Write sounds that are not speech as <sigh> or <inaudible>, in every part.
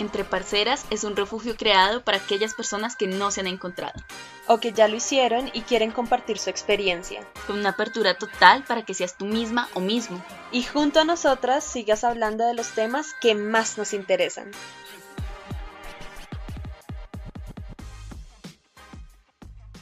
Entre Parceras es un refugio creado para aquellas personas que no se han encontrado. O que ya lo hicieron y quieren compartir su experiencia. Con una apertura total para que seas tú misma o mismo. Y junto a nosotras sigas hablando de los temas que más nos interesan.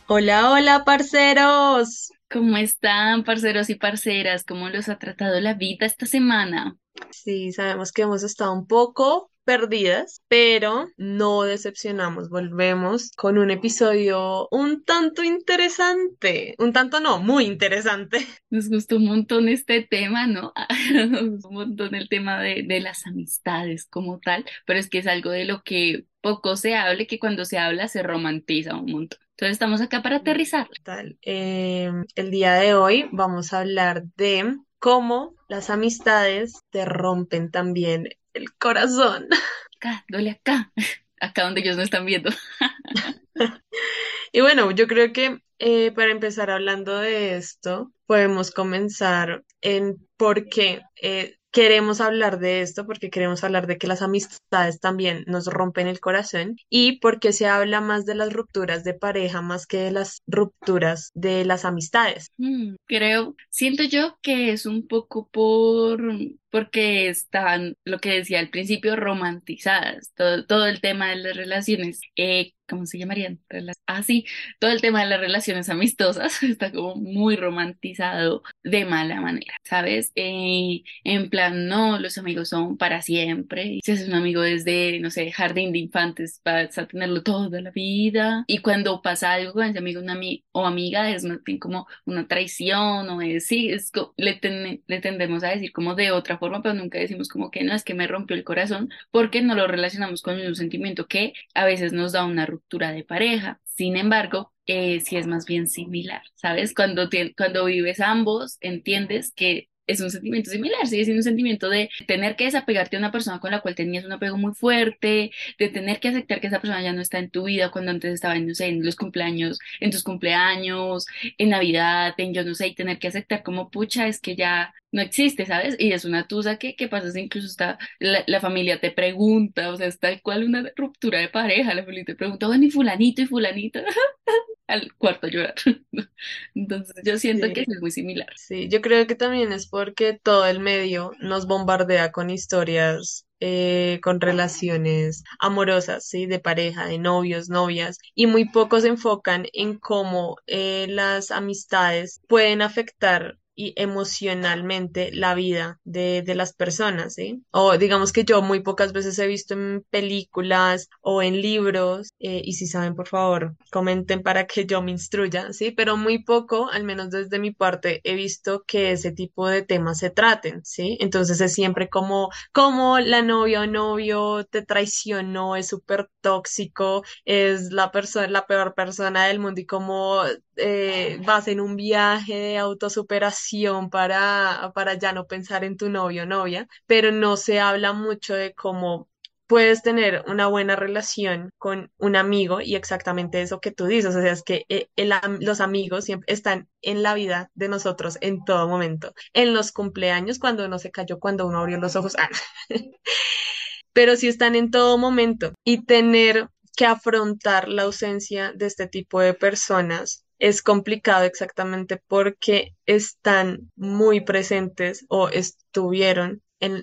Hola, hola, parceros. ¿Cómo están, parceros y parceras? ¿Cómo los ha tratado la vida esta semana? Sí, sabemos que hemos estado un poco perdidas, pero no decepcionamos. Volvemos con un episodio un tanto interesante. Un tanto no, muy interesante. <laughs> Nos gustó un montón este tema, ¿no? <laughs> Nos gustó un montón el tema de, de las amistades como tal, pero es que es algo de lo que poco se hable, que cuando se habla se romantiza un montón. Entonces estamos acá para aterrizar. Tal. Eh, el día de hoy vamos a hablar de cómo las amistades te rompen también el corazón. Acá, duele acá, acá donde ellos no están viendo. y bueno, yo creo que eh, para empezar hablando de esto, podemos comenzar en por qué eh, queremos hablar de esto porque queremos hablar de que las amistades también nos rompen el corazón y porque se habla más de las rupturas de pareja más que de las rupturas de las amistades. Mm, creo, siento yo que es un poco por porque están, lo que decía al principio, romantizadas, todo, todo el tema de las relaciones, eh, ¿cómo se llamarían? ah, sí, todo el tema de las relaciones amistosas <laughs> está como muy romantizado de mala manera, ¿sabes? Eh, en plan, no, los amigos son para siempre, si es un amigo desde, no sé, jardín de infantes, vas a tenerlo toda la vida, y cuando pasa algo con ese amigo o amiga, es como una traición, o es, sí, es, le, le tendemos a decir como de otra forma, pero nunca decimos como que no, es que me rompió el corazón, porque no lo relacionamos con un sentimiento que a veces nos da una ruptura de pareja. Sin embargo, eh, sí es más bien similar, ¿sabes? Cuando, cuando vives ambos, entiendes que es un sentimiento similar, sigue siendo un sentimiento de tener que desapegarte a una persona con la cual tenías un apego muy fuerte, de tener que aceptar que esa persona ya no está en tu vida cuando antes estaba en, no sé, en los cumpleaños, en tus cumpleaños, en Navidad, en yo no sé, y tener que aceptar como pucha, es que ya no existe, ¿sabes? Y es una tusa que, que pasa, incluso está, la, familia te pregunta, o sea, es tal cual una ruptura de pareja, la familia te pregunta, bueno, y fulanito y fulanita, <laughs> al cuarto a llorar. <laughs> Entonces yo siento que es muy similar. Sí, yo creo que también es porque todo el medio nos bombardea con historias eh, con relaciones amorosas, ¿sí? De pareja, de novios, novias, y muy pocos se enfocan en cómo eh, las amistades pueden afectar y emocionalmente la vida de, de las personas, ¿sí? O digamos que yo muy pocas veces he visto en películas o en libros, eh, y si saben, por favor, comenten para que yo me instruya, ¿sí? Pero muy poco, al menos desde mi parte, he visto que ese tipo de temas se traten, ¿sí? Entonces es siempre como, como la novia o novio te traicionó, es súper tóxico, es la persona, la peor persona del mundo y como eh, vas en un viaje de autosuperación para, para ya no pensar en tu novio o novia, pero no se habla mucho de cómo puedes tener una buena relación con un amigo y exactamente eso que tú dices, o sea, es que eh, los amigos siempre están en la vida de nosotros en todo momento, en los cumpleaños, cuando uno se cayó, cuando uno abrió los ojos, <laughs> ah, pero sí están en todo momento. Y tener que afrontar la ausencia de este tipo de personas es complicado exactamente porque están muy presentes o estuvieron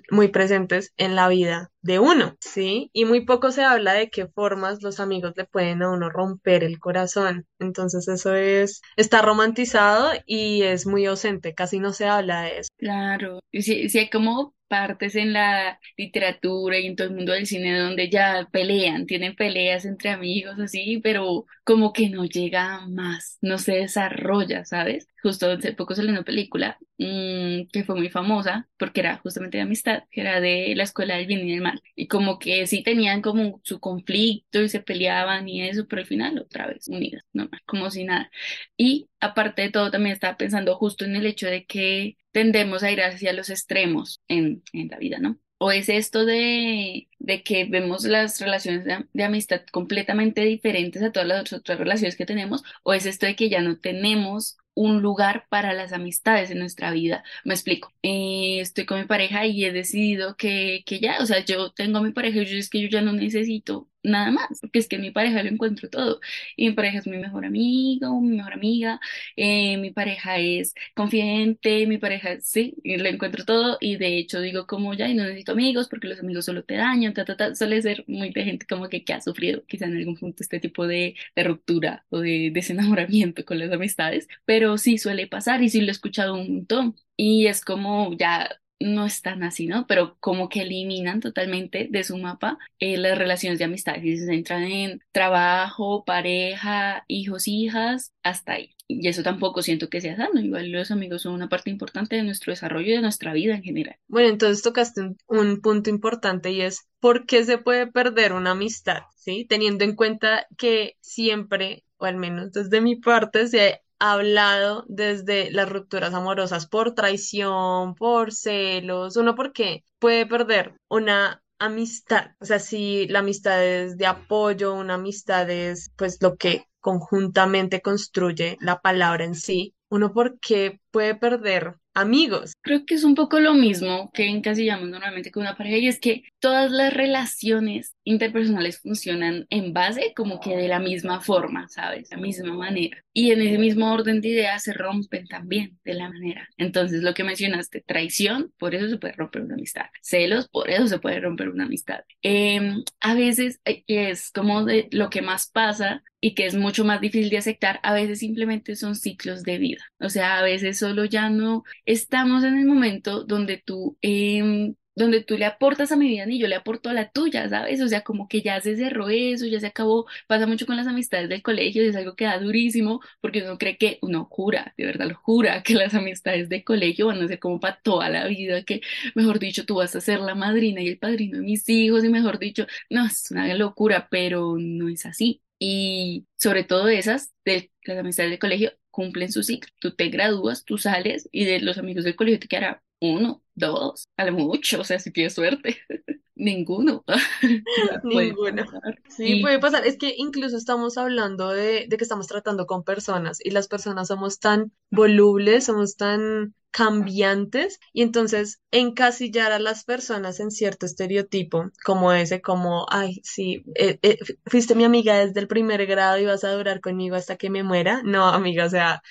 muy presentes en la vida de uno, ¿sí? Y muy poco se habla de qué formas los amigos le pueden a uno romper el corazón. Entonces eso es, está romantizado y es muy ausente, casi no se habla de eso. Claro, y si, si hay como partes en la literatura y en todo el mundo del cine donde ya pelean, tienen peleas entre amigos así, pero como que no llega más, no se desarrolla, ¿sabes? Justo hace poco salió una película mmm, que fue muy famosa porque era justamente de amistad, que era de la escuela del bien y del mal, y como que sí tenían como su conflicto y se peleaban y eso, pero al final otra vez unidas, ¿no? Como si nada. Y aparte de todo, también estaba pensando justo en el hecho de que tendemos a ir hacia los extremos en, en la vida, ¿no? O es esto de, de que vemos las relaciones de, amistad completamente diferentes a todas las otras relaciones que tenemos, o es esto de que ya no tenemos un lugar para las amistades en nuestra vida. Me explico. Eh, estoy con mi pareja y he decidido que, que ya, o sea, yo tengo a mi pareja y yo es que yo ya no necesito nada más, porque es que en mi pareja lo encuentro todo. Y mi pareja es mi mejor amigo, mi mejor amiga, eh, mi pareja es confidente, mi pareja, sí, lo encuentro todo. Y de hecho digo como ya, y no necesito amigos porque los amigos solo te dañan, Suele ser muy de gente como que, que ha sufrido quizá en algún punto este tipo de, de ruptura o de desenamoramiento con las amistades, pero sí suele pasar y sí lo he escuchado un montón. Y es como ya no están así, ¿no? Pero como que eliminan totalmente de su mapa eh, las relaciones de amistad y se centran en trabajo, pareja, hijos, hijas, hasta ahí. Y eso tampoco siento que sea sano. Igual los amigos son una parte importante de nuestro desarrollo y de nuestra vida en general. Bueno, entonces tocaste un, un punto importante y es ¿por qué se puede perder una amistad? ¿Sí? Teniendo en cuenta que siempre, o al menos desde mi parte, se hablado desde las rupturas amorosas por traición, por celos, uno porque puede perder una amistad, o sea, si la amistad es de apoyo, una amistad es pues lo que conjuntamente construye la palabra en sí, uno porque puede perder amigos. Creo que es un poco lo mismo que encasillamos normalmente con una pareja y es que todas las relaciones interpersonales funcionan en base como que de la misma forma, ¿sabes? La misma manera. Y en ese mismo orden de ideas se rompen también de la manera. Entonces, lo que mencionaste, traición, por eso se puede romper una amistad. Celos, por eso se puede romper una amistad. Em, a veces eh, es como de lo que más pasa y que es mucho más difícil de aceptar, a veces simplemente son ciclos de vida. O sea, a veces solo ya no estamos en el momento donde tú em, donde tú le aportas a mi vida y yo le aporto a la tuya, ¿sabes? O sea, como que ya se cerró eso, ya se acabó, pasa mucho con las amistades del colegio, es algo que da durísimo, porque uno cree que, uno jura, de verdad lo jura, <laughs> que las amistades de colegio van a ser como para toda la vida, que, mejor dicho, tú vas a ser la madrina y el padrino de mis hijos, y mejor dicho, no, es una locura, pero no es así. Y sobre todo esas de las amistades del colegio cumplen su ciclo. Tú te gradúas, tú sales y de los amigos del colegio te quedará uno, dos, a lo mucho, o sea, si tienes suerte. <laughs> Ninguno. <laughs> Ninguno. Sí, puede pasar. Es que incluso estamos hablando de, de que estamos tratando con personas y las personas somos tan volubles, somos tan cambiantes y entonces encasillar a las personas en cierto estereotipo como ese, como, ay, sí, eh, eh, fuiste mi amiga desde el primer grado y vas a durar conmigo hasta que me muera. No, amiga, o sea,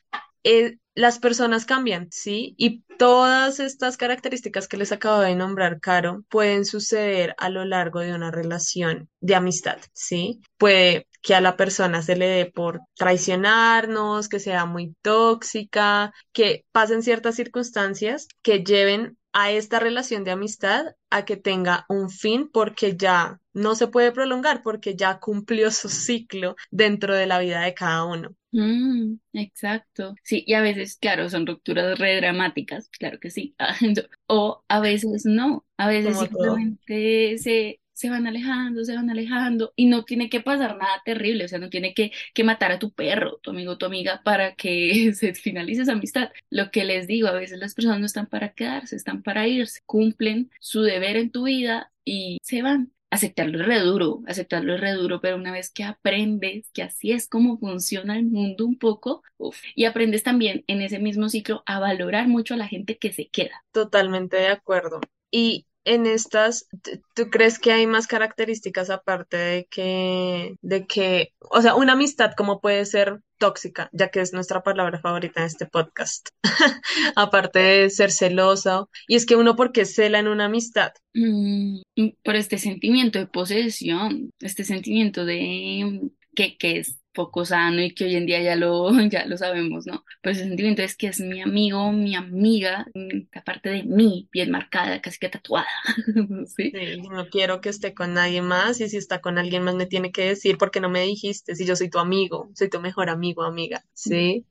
eh, las personas cambian, ¿sí? Y todas estas características que les acabo de nombrar, Caro, pueden suceder a lo largo de una relación de amistad, ¿sí? Puede que a la persona se le dé por traicionarnos, que sea muy tóxica, que pasen ciertas circunstancias que lleven a esta relación de amistad a que tenga un fin porque ya no se puede prolongar porque ya cumplió su ciclo dentro de la vida de cada uno. Mm, exacto. Sí, y a veces, claro, son rupturas re dramáticas, claro que sí. <laughs> O a veces no, a veces Como todo. simplemente se, se van alejando, se van alejando y no tiene que pasar nada terrible, o sea, no tiene que, que matar a tu perro, tu amigo, tu amiga para que <laughs> se finalice esa amistad. Lo que les digo, a veces las personas no están para quedarse, están para irse, cumplen su deber en tu vida y se van. Aceptarlo es re duro, aceptarlo es re duro, pero una vez que aprendes que así es como funciona el mundo un poco, uf, y aprendes también en ese mismo ciclo a valorar mucho a la gente que se queda. Totalmente de acuerdo. Y en estas, ¿tú crees que hay más características aparte de que, de que, o sea, una amistad como puede ser tóxica, ya que es nuestra palabra favorita en este podcast, <laughs> aparte de ser celosa, y es que uno porque cela en una amistad, Mm, por este sentimiento de posesión, este sentimiento de que, que es poco sano y que hoy en día ya lo, <laughs> ya lo sabemos, ¿no? Pues ese sentimiento es que es mi amigo, mi amiga, mm, aparte de mí, bien marcada, casi que tatuada, <laughs> ¿sí? No quiero que esté con nadie más y si está con alguien más me tiene que decir porque no me dijiste si yo soy tu amigo, soy tu mejor amigo, amiga, ¿sí?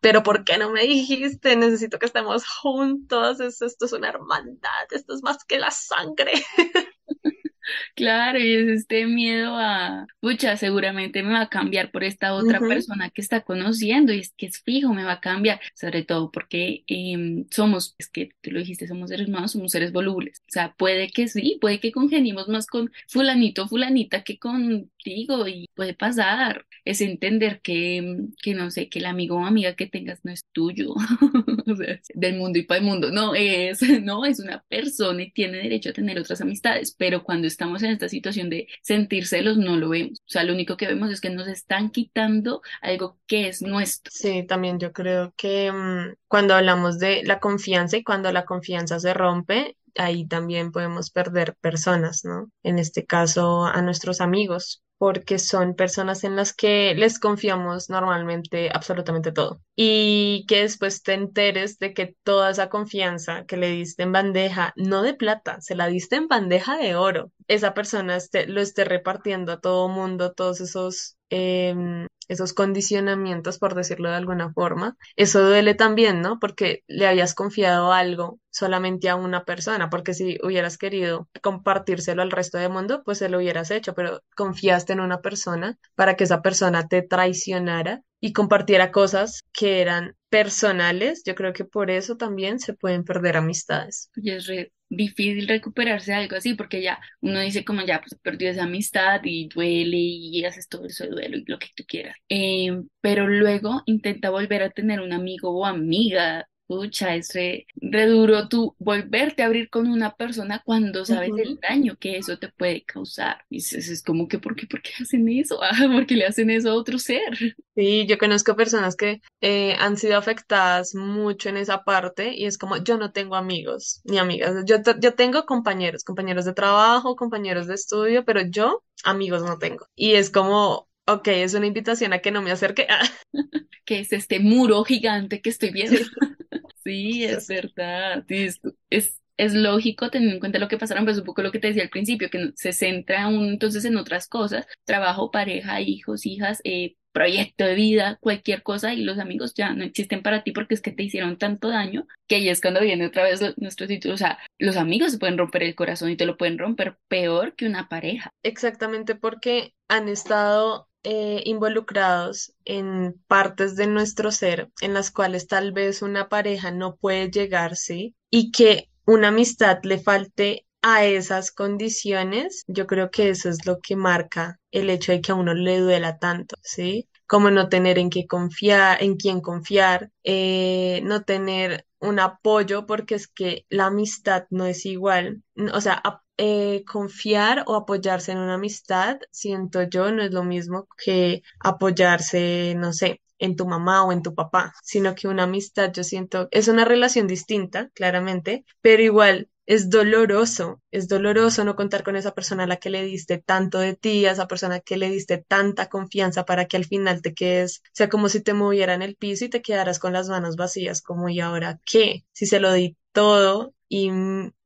Pero ¿por qué no me dijiste? Necesito que estemos juntos, esto, esto es una hermandad, esto es más que la sangre. <laughs> Claro, y es este miedo a, pucha, seguramente me va a cambiar por esta otra persona que está conociendo y es que es fijo, me va a cambiar, sobre todo porque em, somos, es que tú lo dijiste, somos seres humanos, somos seres volubles, o sea, puede que sí, puede que congeniemos más con fulanito fulanita que contigo y puede pasar, es entender que, em, que no sé, que el amigo o amiga que tengas no es tuyo, <laughs> o sea, del mundo y para el mundo, no es, <laughs> no, es una persona y tiene derecho a tener otras amistades, pero cuando estamos en esta situación de sentir celos, no lo vemos. O sea, lo único que vemos es que nos están quitando algo que es nuestro. Sí, también yo creo que mm, cuando hablamos de la confianza y cuando la confianza se rompe, ahí también podemos perder personas, ¿no? En este caso, a nuestros amigos, porque son personas en las que les confiamos normalmente absolutamente todo. Y que después te enteres de que toda esa confianza que le diste en bandeja, no de plata, se la diste en bandeja de oro, esa persona esté- lo esté repartiendo a todo mundo, todos esos... em, esos condicionamientos, por decirlo de alguna forma. Eso duele también, ¿no? Porque le habías confiado algo solamente a una persona, porque si hubieras querido compartírselo al resto del mundo, pues se lo hubieras hecho, pero confiaste en una persona para que esa persona te traicionara y compartiera cosas que eran personales. Yo creo que por eso también se pueden perder amistades. Y es difícil recuperarse de algo así, porque ya uno dice como ya, pues perdió esa amistad y duele y haces todo eso de duelo y lo que tú quieras. Eh, pero luego intenta volver a tener un amigo o amiga. Pucha, es re, re duro tú volverte a abrir con una persona cuando sabes el daño que eso te puede causar. Y es, es como que, ¿por qué, por qué hacen eso? <laughs> Ah, porque le hacen eso a otro ser. Sí, yo conozco personas que eh, han sido afectadas mucho en esa parte y es como yo no tengo amigos ni amigas. Yo, yo tengo compañeros, compañeros de trabajo, compañeros de estudio, pero yo amigos no tengo. Y es como, ok, es una invitación a que no me acerque. <laughs> que es este muro gigante que estoy viendo. Sí, Sí, es verdad. Es, es, lógico teniendo en cuenta lo que pasaron, pues un poco lo que te decía al principio, que se centra uno entonces en otras cosas, trabajo, pareja, hijos, hijas, eh, proyecto de vida, cualquier cosa, y los amigos ya no existen para ti porque es que te hicieron tanto daño, que ahí es cuando viene otra vez nuestro título. O sea, los amigos se pueden romper el corazón y te lo pueden romper peor que una pareja. Exactamente porque han estado eh, involucrados en partes de nuestro ser en las cuales tal vez una pareja no puede llegar, ¿sí? Y que una amistad le falte a esas condiciones, yo creo que eso es lo que marca el hecho de que a uno le duela tanto, ¿sí? Como no tener en qué confiar, en quién confiar, eh, no tener un apoyo, porque es que la amistad no es igual. O sea, eh, confiar o apoyarse en una amistad, siento yo, no es lo mismo que apoyarse, no sé, en tu mamá o en tu papá, sino que una amistad, yo siento, es una relación distinta, claramente, pero igual es doloroso, es doloroso no contar con esa persona a la que le diste tanto de ti, a esa persona que le diste tanta confianza para que al final te quedes, sea, como si te moviera en el piso y te quedaras con las manos vacías, como y ahora qué, si se lo di todo y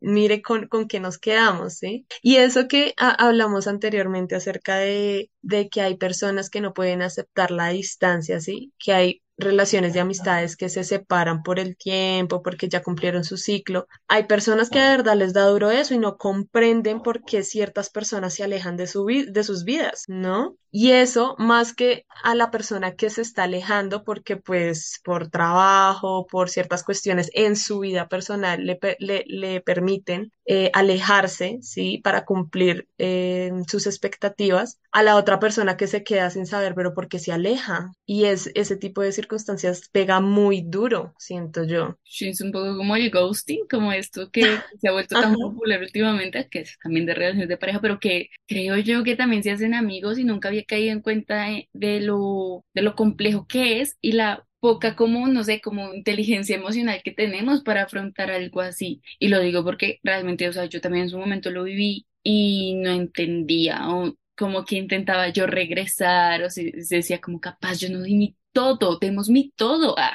mire con, con qué nos quedamos, ¿sí? Y eso que ha- hablamos anteriormente acerca de, de que hay personas que no pueden aceptar la distancia, ¿sí? Que hay relaciones de amistades que se separan por el tiempo, porque ya cumplieron su ciclo. Hay personas que de verdad les da duro eso y no comprenden por qué ciertas personas se alejan de su de sus vidas, ¿no? Y eso más que a la persona que se está alejando porque pues por trabajo, por ciertas cuestiones en su vida personal le, le, le permiten eh, alejarse, ¿sí? Para cumplir eh, sus expectativas a la otra persona que se queda sin saber, pero porque se aleja. Y es ese tipo de circunstancias pega muy duro, siento yo. Sí, es un poco como el ghosting, como esto que <laughs> se ha vuelto tan popular últimamente, que es también de relaciones de pareja, pero que creo yo que también se hacen amigos y nunca había caído en cuenta de, de lo, de lo complejo que es y la poca como, no sé, como inteligencia emocional que tenemos para afrontar algo así. Y lo digo porque realmente, o sea, yo también en su momento lo viví y no entendía, o como que intentaba yo regresar, o se, se decía como capaz, yo no di mi todo, demos mi todo. <laughs> Ah,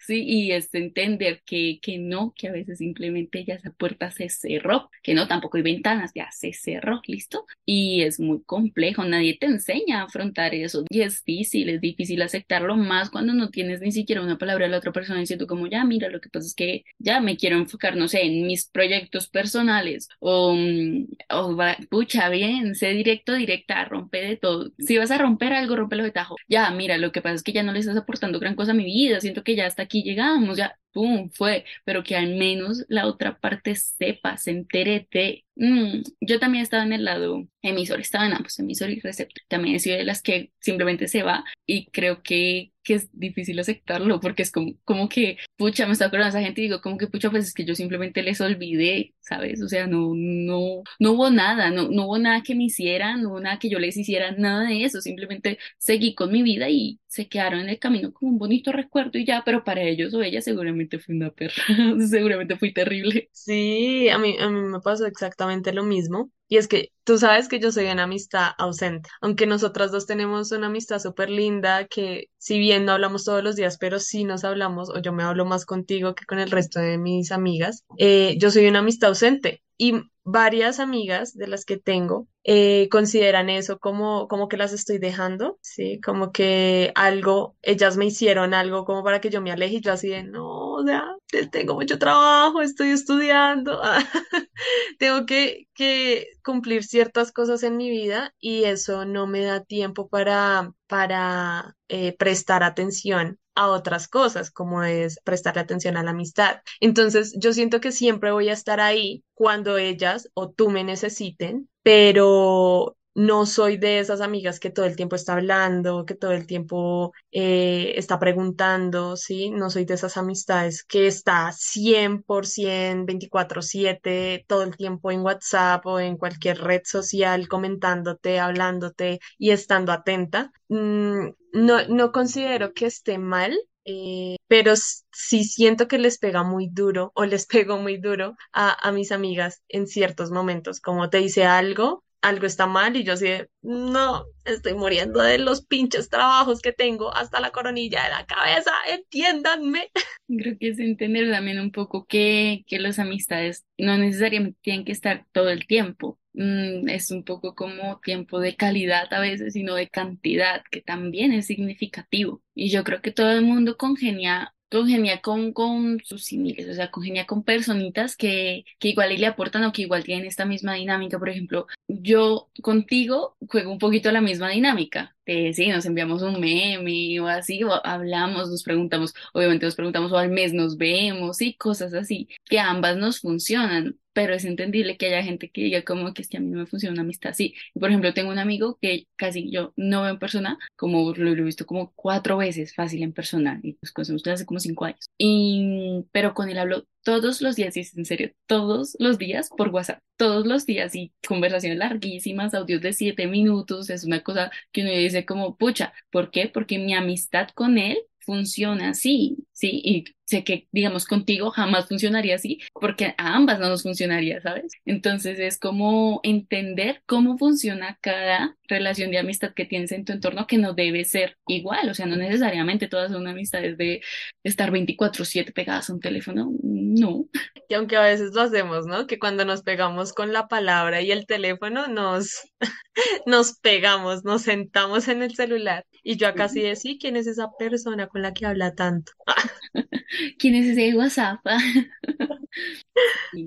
¿sí? Y es entender que, que no, que a veces simplemente ya esa puerta se cerró, que no, tampoco hay ventanas, ya se cerró, ¿listo? Y es muy complejo, nadie te enseña a afrontar eso y es difícil, es difícil aceptarlo más cuando no tienes ni siquiera una palabra de la otra persona diciendo como, ya, mira, lo que pasa es que ya me quiero enfocar, no sé, en mis proyectos personales o, mm, o pucha, bien, sé directo, directa, rompe de todo. Si vas a romper algo, rompelo de tajo. Ya, mira, lo que pasa es que ya no le estás aportando gran cosa a mi vida, siento que ya hasta aquí llegamos, ya, pum, fue, pero que al menos la otra parte sepa, se entere de, mm, yo también estaba en el lado emisor, estaba en ambos, emisor y receptor, también he sido de las que simplemente se va y creo que, es difícil aceptarlo porque es como, como que, pucha, me está acordando esa gente y digo, como que, pucha, pues es que yo simplemente les olvidé, ¿sabes? O sea, no, no, no hubo nada, no, no hubo nada que me hicieran, no hubo nada que yo les hiciera, nada de eso, simplemente seguí con mi vida y se quedaron en el camino como un bonito recuerdo y ya, pero para ellos o ella seguramente fue una perra, <laughs> seguramente fui terrible. Sí, a mí, a mí me pasó exactamente lo mismo. Y es que tú sabes que yo soy una amistad ausente, aunque nosotras dos tenemos una amistad súper linda que si bien no hablamos todos los días, pero sí nos hablamos, o yo me hablo más contigo que con el resto de mis amigas, eh, yo soy una amistad ausente. Y varias amigas de las que tengo eh, consideran eso como, como que las estoy dejando, ¿sí? Como que algo, ellas me hicieron algo como para que yo me aleje y yo así de, no, o sea, tengo mucho trabajo, estoy estudiando, <laughs> tengo que, que cumplir ciertas cosas en mi vida y eso no me da tiempo para, para eh, prestar atención a otras cosas, como es prestarle atención a la amistad. Entonces, yo siento que siempre voy a estar ahí cuando ellas o tú me necesiten, pero no soy de esas amigas que todo el tiempo está hablando, que todo el tiempo eh, está preguntando, ¿sí? No soy de esas amistades que está 100%, 24/7, todo el tiempo en WhatsApp o en cualquier red social comentándote, hablándote y estando atenta. Mm, no, no considero que esté mal, eh, pero sí siento que les pega muy duro o les <laughs> pego muy duro a, a mis amigas en ciertos momentos, como te dice algo algo está mal y yo así no, estoy muriendo de los pinches trabajos que tengo hasta la coronilla de la cabeza, entiéndanme. <laughs> Creo que es entender también un poco que, que las amistades no necesariamente tienen que estar todo el tiempo. Mm, es un poco como tiempo de calidad a veces, sino de cantidad, que también es significativo. Y yo creo que todo el mundo congenia congenia con, con sus similes, o sea, congenia con personitas que, que igual y le aportan o que igual tienen esta misma dinámica. Por ejemplo, yo contigo juego un poquito la misma dinámica. Eh, sí, nos enviamos un meme o así, o hablamos, nos preguntamos, obviamente nos preguntamos o al mes nos vemos y cosas así, que ambas nos funcionan pero es entendible que haya gente que diga como que es que a mí no me funciona una amistad así. Por ejemplo, tengo un amigo que casi yo no veo en persona, como lo, he visto como cuatro veces fácil en persona, y nos conocemos desde hace como cinco años. Y, pero con él hablo todos los días, y es en serio, todos los días por WhatsApp, todos los días, y conversaciones larguísimas, audios de siete minutos, es una cosa que uno dice como, pucha, ¿por qué? Porque mi amistad con él funciona así, ¿sí? Y sé que, digamos, contigo jamás funcionaría así, porque a ambas no nos funcionaría, ¿sabes? Entonces es como entender cómo funciona cada relación de amistad que tienes en tu entorno, que no debe ser igual, o sea, no necesariamente todas son amistades de estar 24/7 pegadas a un teléfono, no. Y aunque a veces lo hacemos, ¿no? Que cuando nos pegamos con la palabra y el teléfono, nos, <laughs> nos pegamos, nos sentamos en el celular. Y yo acá sí decía, ¿quién es esa persona con la que habla tanto? <laughs> <laughs> ¿Quién es ese WhatsApp? <laughs>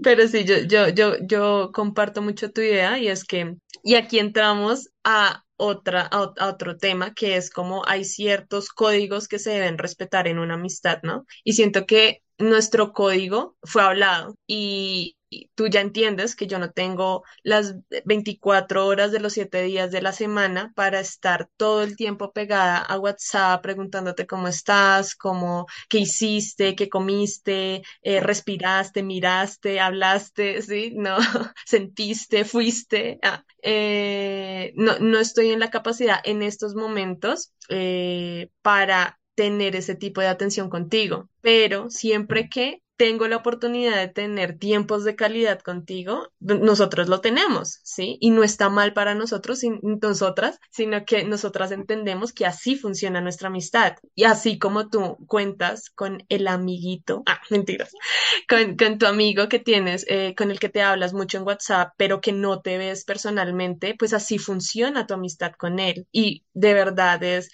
Pero sí, yo, yo, yo, yo comparto mucho tu idea y es que, y aquí entramos a otra, a, a, otro tema que es como hay ciertos códigos que se deben respetar en una amistad, ¿no? Y siento que nuestro código fue hablado y, tú ya entiendes que yo no tengo las 24 horas de los 7 días de la semana para estar todo el tiempo pegada a WhatsApp preguntándote cómo estás, cómo, qué hiciste, qué comiste, eh, respiraste, miraste, hablaste, ¿sí? No, <laughs> sentiste, fuiste. Ah, eh, no, no estoy en la capacidad en estos momentos eh, para tener ese tipo de atención contigo, pero siempre que tengo la oportunidad de tener tiempos de calidad contigo, nosotros lo tenemos, ¿sí? Y no está mal para nosotros y nosotras, sino que nosotras entendemos que así funciona nuestra amistad. Y así como tú cuentas con el amiguito, ah, mentiras, con, tu amigo que tienes, eh, con el que te hablas mucho en WhatsApp, pero que no te ves personalmente, pues así funciona tu amistad con él. Y de verdad es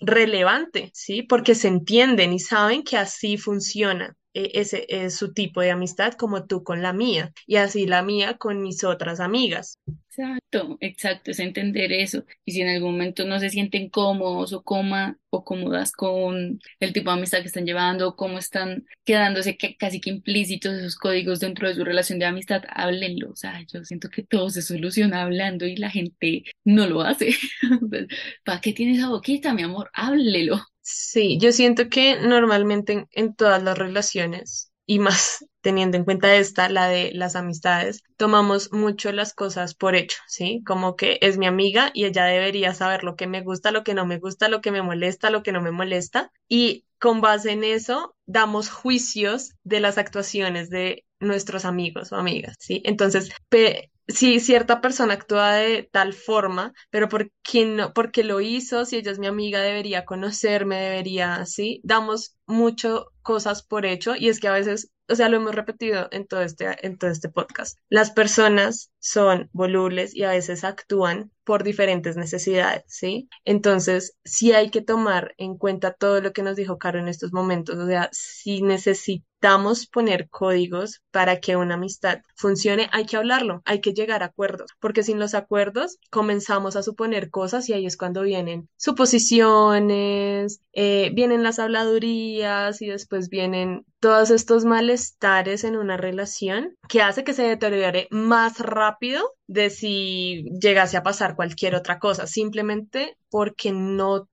relevante, ¿sí? Porque se entienden y saben que así funciona ese es su tipo de amistad como tú con la mía y así la mía con mis otras amigas. Exacto, exacto, es entender eso. Y si en algún momento no se sienten cómodos o coma o cómodas con el tipo de amistad que están llevando, cómo están quedándose casi que implícitos esos códigos dentro de su relación de amistad, háblenlo. O sea, yo siento que todo se soluciona hablando y la gente no lo hace. <laughs> ¿Para qué tienes esa boquita, mi amor? Háblelo. Sí, yo siento que normalmente en, todas las relaciones, y más teniendo en cuenta esta, la de las amistades, tomamos mucho las cosas por hecho, ¿sí? Como que es mi amiga y ella debería saber lo que me gusta, lo que no me gusta, lo que me molesta, lo que no me molesta. Y con base en eso, damos juicios de las actuaciones de nuestros amigos o amigas, ¿sí? Entonces, si cierta persona actúa de tal forma, pero por no, porque lo hizo, si ella es mi amiga, debería conocerme, debería, ¿sí? Damos mucho cosas por hecho y es que a veces o sea, lo hemos repetido en todo este, en todo este podcast. Las personas son volubles y a veces actúan por diferentes necesidades, ¿sí? Entonces, sí hay que tomar en cuenta todo lo que nos dijo Caro en estos momentos. O sea, si necesitamos poner códigos para que una amistad funcione, hay que hablarlo, hay que llegar a acuerdos, porque sin los acuerdos comenzamos a suponer cosas y ahí es cuando vienen suposiciones, eh, vienen las habladurías y después vienen todos estos malestares en una relación que hace que se deteriore más rápido de si llegase a pasar cualquier otra cosa, simplemente porque no,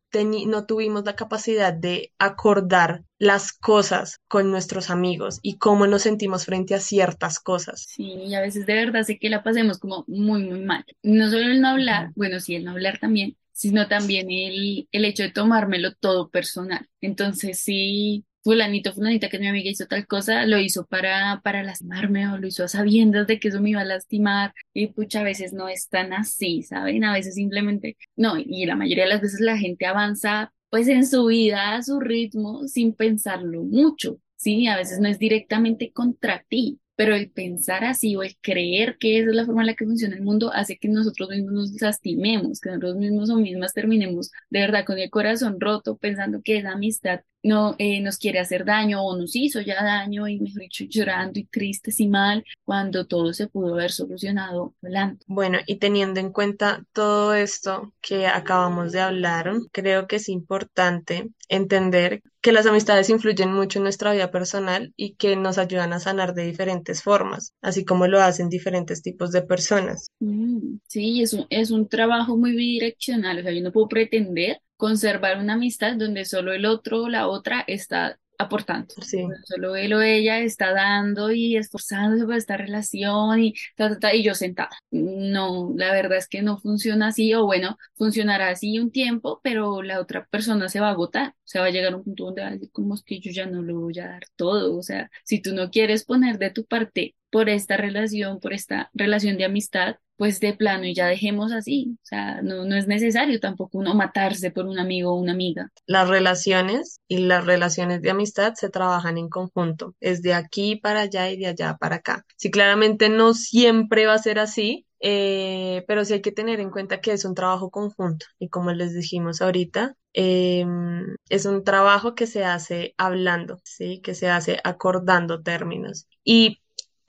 no tuvimos la capacidad de acordar las cosas con nuestros amigos y cómo nos sentimos frente a ciertas cosas. Sí, y a veces de verdad sé que la pasemos como muy, muy mal. No solo el no hablar, bueno, sí, el no hablar también, sino también el, el hecho de tomármelo todo personal. Entonces, sí, fulanito, fulanita que mi amiga hizo tal cosa, lo hizo para, para lastimarme o lo hizo a sabiendas de que eso me iba a lastimar y pucha, a veces no es tan así, ¿saben? A veces simplemente, no, y la mayoría de las veces la gente avanza pues en su vida a su ritmo sin pensarlo mucho, ¿sí? A veces no es directamente contra ti, pero el pensar así o el creer que esa es la forma en la que funciona el mundo hace que nosotros mismos nos lastimemos, que nosotros mismos o mismas terminemos de verdad con el corazón roto pensando que esa amistad no eh, nos quiere hacer daño o nos hizo ya daño y mejor dicho llorando y tristes y mal cuando todo se pudo haber solucionado volando. Bueno, y teniendo en cuenta todo esto que acabamos de hablar, creo que es importante entender que las amistades influyen mucho en nuestra vida personal y que nos ayudan a sanar de diferentes formas, así como lo hacen diferentes tipos de personas. Mm, sí, es un, es un trabajo muy bidireccional, o sea, yo no puedo pretender conservar una amistad donde solo el otro o la otra está aportando. Solo él o ella está dando y esforzándose por esta relación y, y yo sentada. No, la verdad es que no funciona así, o bueno, funcionará así un tiempo, pero la otra persona se va a agotar. O sea, va a llegar a un punto donde va a decir, como es que yo ya no lo voy a dar todo. O sea, si tú no quieres poner de tu parte por esta relación, por esta relación de amistad, pues de plano y ya dejemos así. O sea, no, no es necesario tampoco uno matarse por un amigo o una amiga. Las relaciones y las relaciones de amistad se trabajan en conjunto. Es de aquí para allá y de allá para acá. Sí, claramente no siempre va a ser así, eh, pero sí hay que tener en cuenta que es un trabajo conjunto y como les dijimos ahorita, em, es un trabajo que se hace hablando, ¿sí? que se hace acordando términos. Y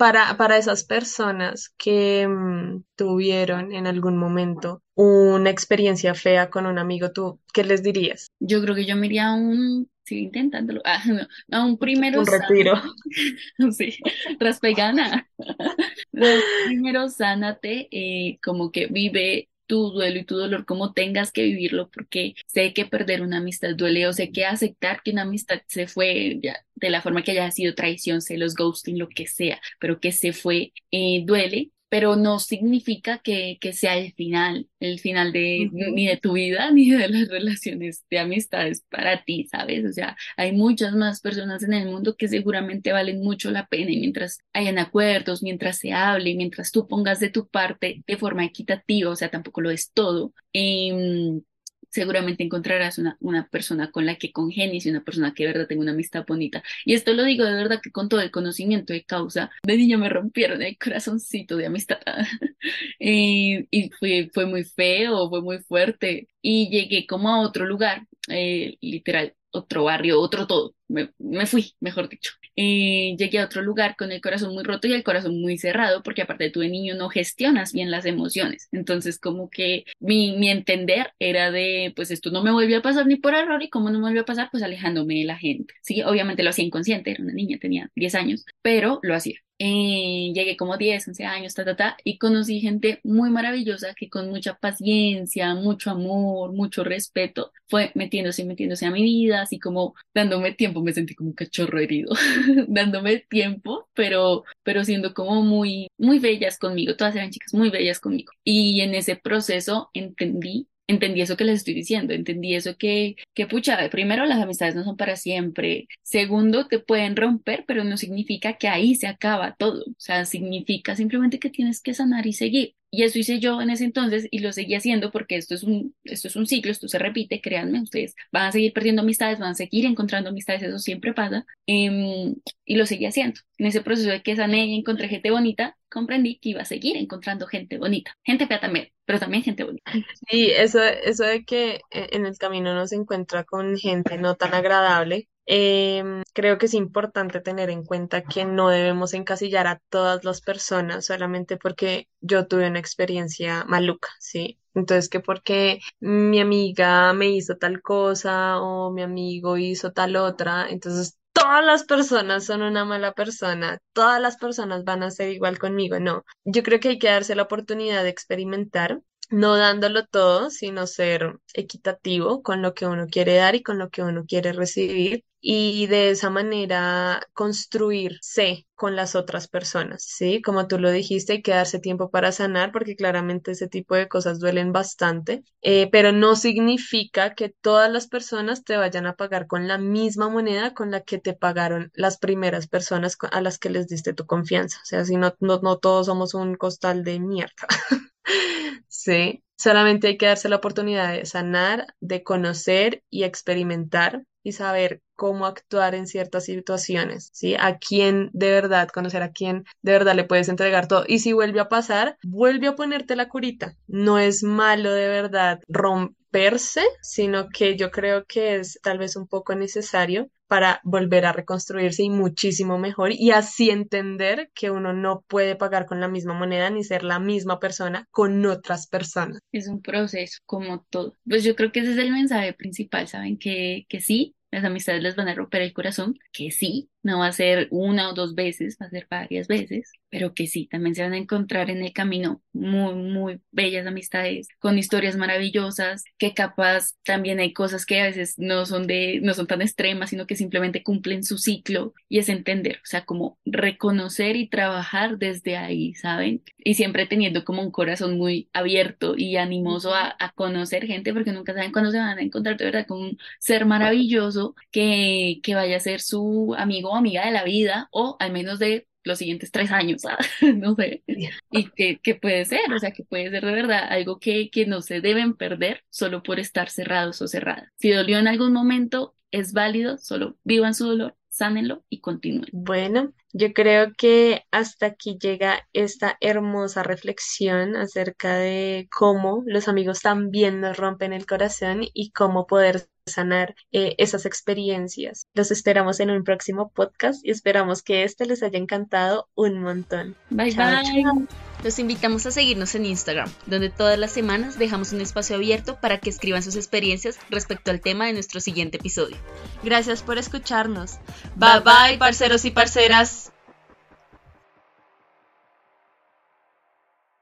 para, para esas personas que mm, tuvieron en algún momento una experiencia fea con un amigo, ¿tú qué les dirías? Yo creo que yo me iría a un, sigue intentándolo, <laughs> ah, a un primero un retiro. <laughs> sí, raspa <laughs> primero sánate, eh, como que vive tu duelo y tu dolor como tengas que vivirlo, porque sé que perder una amistad duele o sé que aceptar que una amistad se fue ya, de la forma que haya sido traición, celos, ghosting, lo que sea, pero que se fue, eh, duele pero no significa que, que sea el final, el final de ni de tu vida <laughs> ni de las relaciones de amistades para ti, ¿sabes? O sea, hay muchas más personas en el mundo que seguramente valen mucho la pena y mientras hayan acuerdos, mientras se hable, mientras tú pongas de tu parte de forma equitativa, o sea, tampoco lo es todo. Eh, seguramente encontrarás una, una persona con la que congenies y una persona que de verdad tenga una amistad bonita. Y esto lo digo de verdad que con todo el conocimiento de causa, de niño me rompieron el corazoncito de amistad. y, <laughs> y fue, fue muy feo, fue muy fuerte. Y llegué como a otro lugar, eh, literal, otro barrio, otro todo. Me, fui, mejor dicho. Eh, llegué a otro lugar con el corazón muy roto y el corazón muy cerrado, porque aparte tú de niño no gestionas bien las emociones. Entonces, como que mi, mi entender era de, pues esto no me volvió a pasar ni por error y como no me volvió a pasar, pues alejándome de la gente. Sí, obviamente lo hacía inconsciente, era una niña, tenía 10 años, pero lo hacía. Eh, llegué como 10, 11 años, ta, ta, ta, y conocí gente muy maravillosa que con mucha paciencia, mucho amor, mucho respeto, fue metiéndose y metiéndose a mi vida, así como dándome tiempo, me sentí como un cachorro herido, <laughs> dándome tiempo, pero, pero siendo como muy, muy bellas conmigo, todas eran chicas muy bellas conmigo. Y en ese proceso entendí entendí eso que les estoy diciendo, entendí eso que, que pucha, primero las amistades no son para siempre, segundo te pueden romper, pero no significa que ahí se acaba todo, o sea, significa simplemente que tienes que sanar y seguir. Y eso hice yo en ese entonces y lo seguí haciendo porque esto es un, esto es un ciclo, esto se repite, créanme, ustedes van a seguir perdiendo amistades, van a seguir encontrando amistades, eso siempre pasa. Em, y lo seguí haciendo. En ese proceso de que sané y encontré gente bonita, comprendí que iba a seguir encontrando gente bonita, gente fea también, pero también gente bonita. Sí, eso, eso de que eh, en el camino uno se encuentra con gente no tan agradable, Em, creo que es importante tener en cuenta que no debemos encasillar a todas las personas solamente porque yo tuve una experiencia maluca, ¿sí? Entonces, que porque mi amiga me hizo tal cosa o mi amigo hizo tal otra, entonces todas las personas son una mala persona, todas las personas van a ser igual conmigo, no. Yo creo que hay que darse la oportunidad de experimentar no dándolo todo, sino ser equitativo con lo que uno quiere dar y con lo que uno quiere recibir y de esa manera construirse con las otras personas, ¿sí? Como tú lo dijiste, hay que darse tiempo para sanar porque claramente ese tipo de cosas duelen bastante, eh, pero no significa que todas las personas te vayan a pagar con la misma moneda con la que te pagaron las primeras personas a las que les diste tu confianza. O sea, si no, no, no todos somos un costal de mierda. <laughs> Sí, solamente hay que darse la oportunidad de sanar, de conocer y experimentar y saber cómo actuar en ciertas situaciones, ¿sí? A quién de verdad, conocer a quién de verdad le puedes entregar todo. Y si vuelve a pasar, vuelve a ponerte la curita. No es malo de verdad romperse, sino que yo creo que es tal vez un poco necesario para volver a reconstruirse y muchísimo mejor y así entender que uno no puede pagar con la misma moneda ni ser la misma persona con otras personas. Es un proceso como todo. Pues yo creo que ese es el mensaje principal, ¿saben? Que, que sí, las amistades les van a romper el corazón, que sí, no va a ser una o dos veces, va a ser varias veces, pero que sí, también se van a encontrar en el camino muy, muy bellas amistades, con historias maravillosas, que capaz también hay cosas que a veces no son de, no son tan extremas, sino que simplemente cumplen su ciclo y es entender, o sea, como reconocer y trabajar desde ahí, ¿saben? Y siempre teniendo como un corazón muy abierto y animoso a, a conocer gente, porque nunca saben cuándo se van a encontrar de verdad con un ser maravilloso que, que vaya a ser su amigo amiga de la vida o al menos de los siguientes tres años, <laughs> no sé, y que, puede ser, o sea, que puede ser de verdad algo que, que no se deben perder solo por estar cerrados o cerradas. Si dolió en algún momento, es válido, solo vivan su dolor, sánenlo y continúen. Bueno, yo creo que hasta aquí llega esta hermosa reflexión acerca de cómo los amigos también nos rompen el corazón y cómo poder sanar eh, esas experiencias. Los esperamos en un próximo podcast y esperamos que este les haya encantado un montón. Bye bye. Los invitamos a seguirnos en Instagram, donde todas las semanas dejamos un espacio abierto para que escriban sus experiencias respecto al tema de nuestro siguiente episodio. Gracias por escucharnos. Bye bye, parceros y parceras.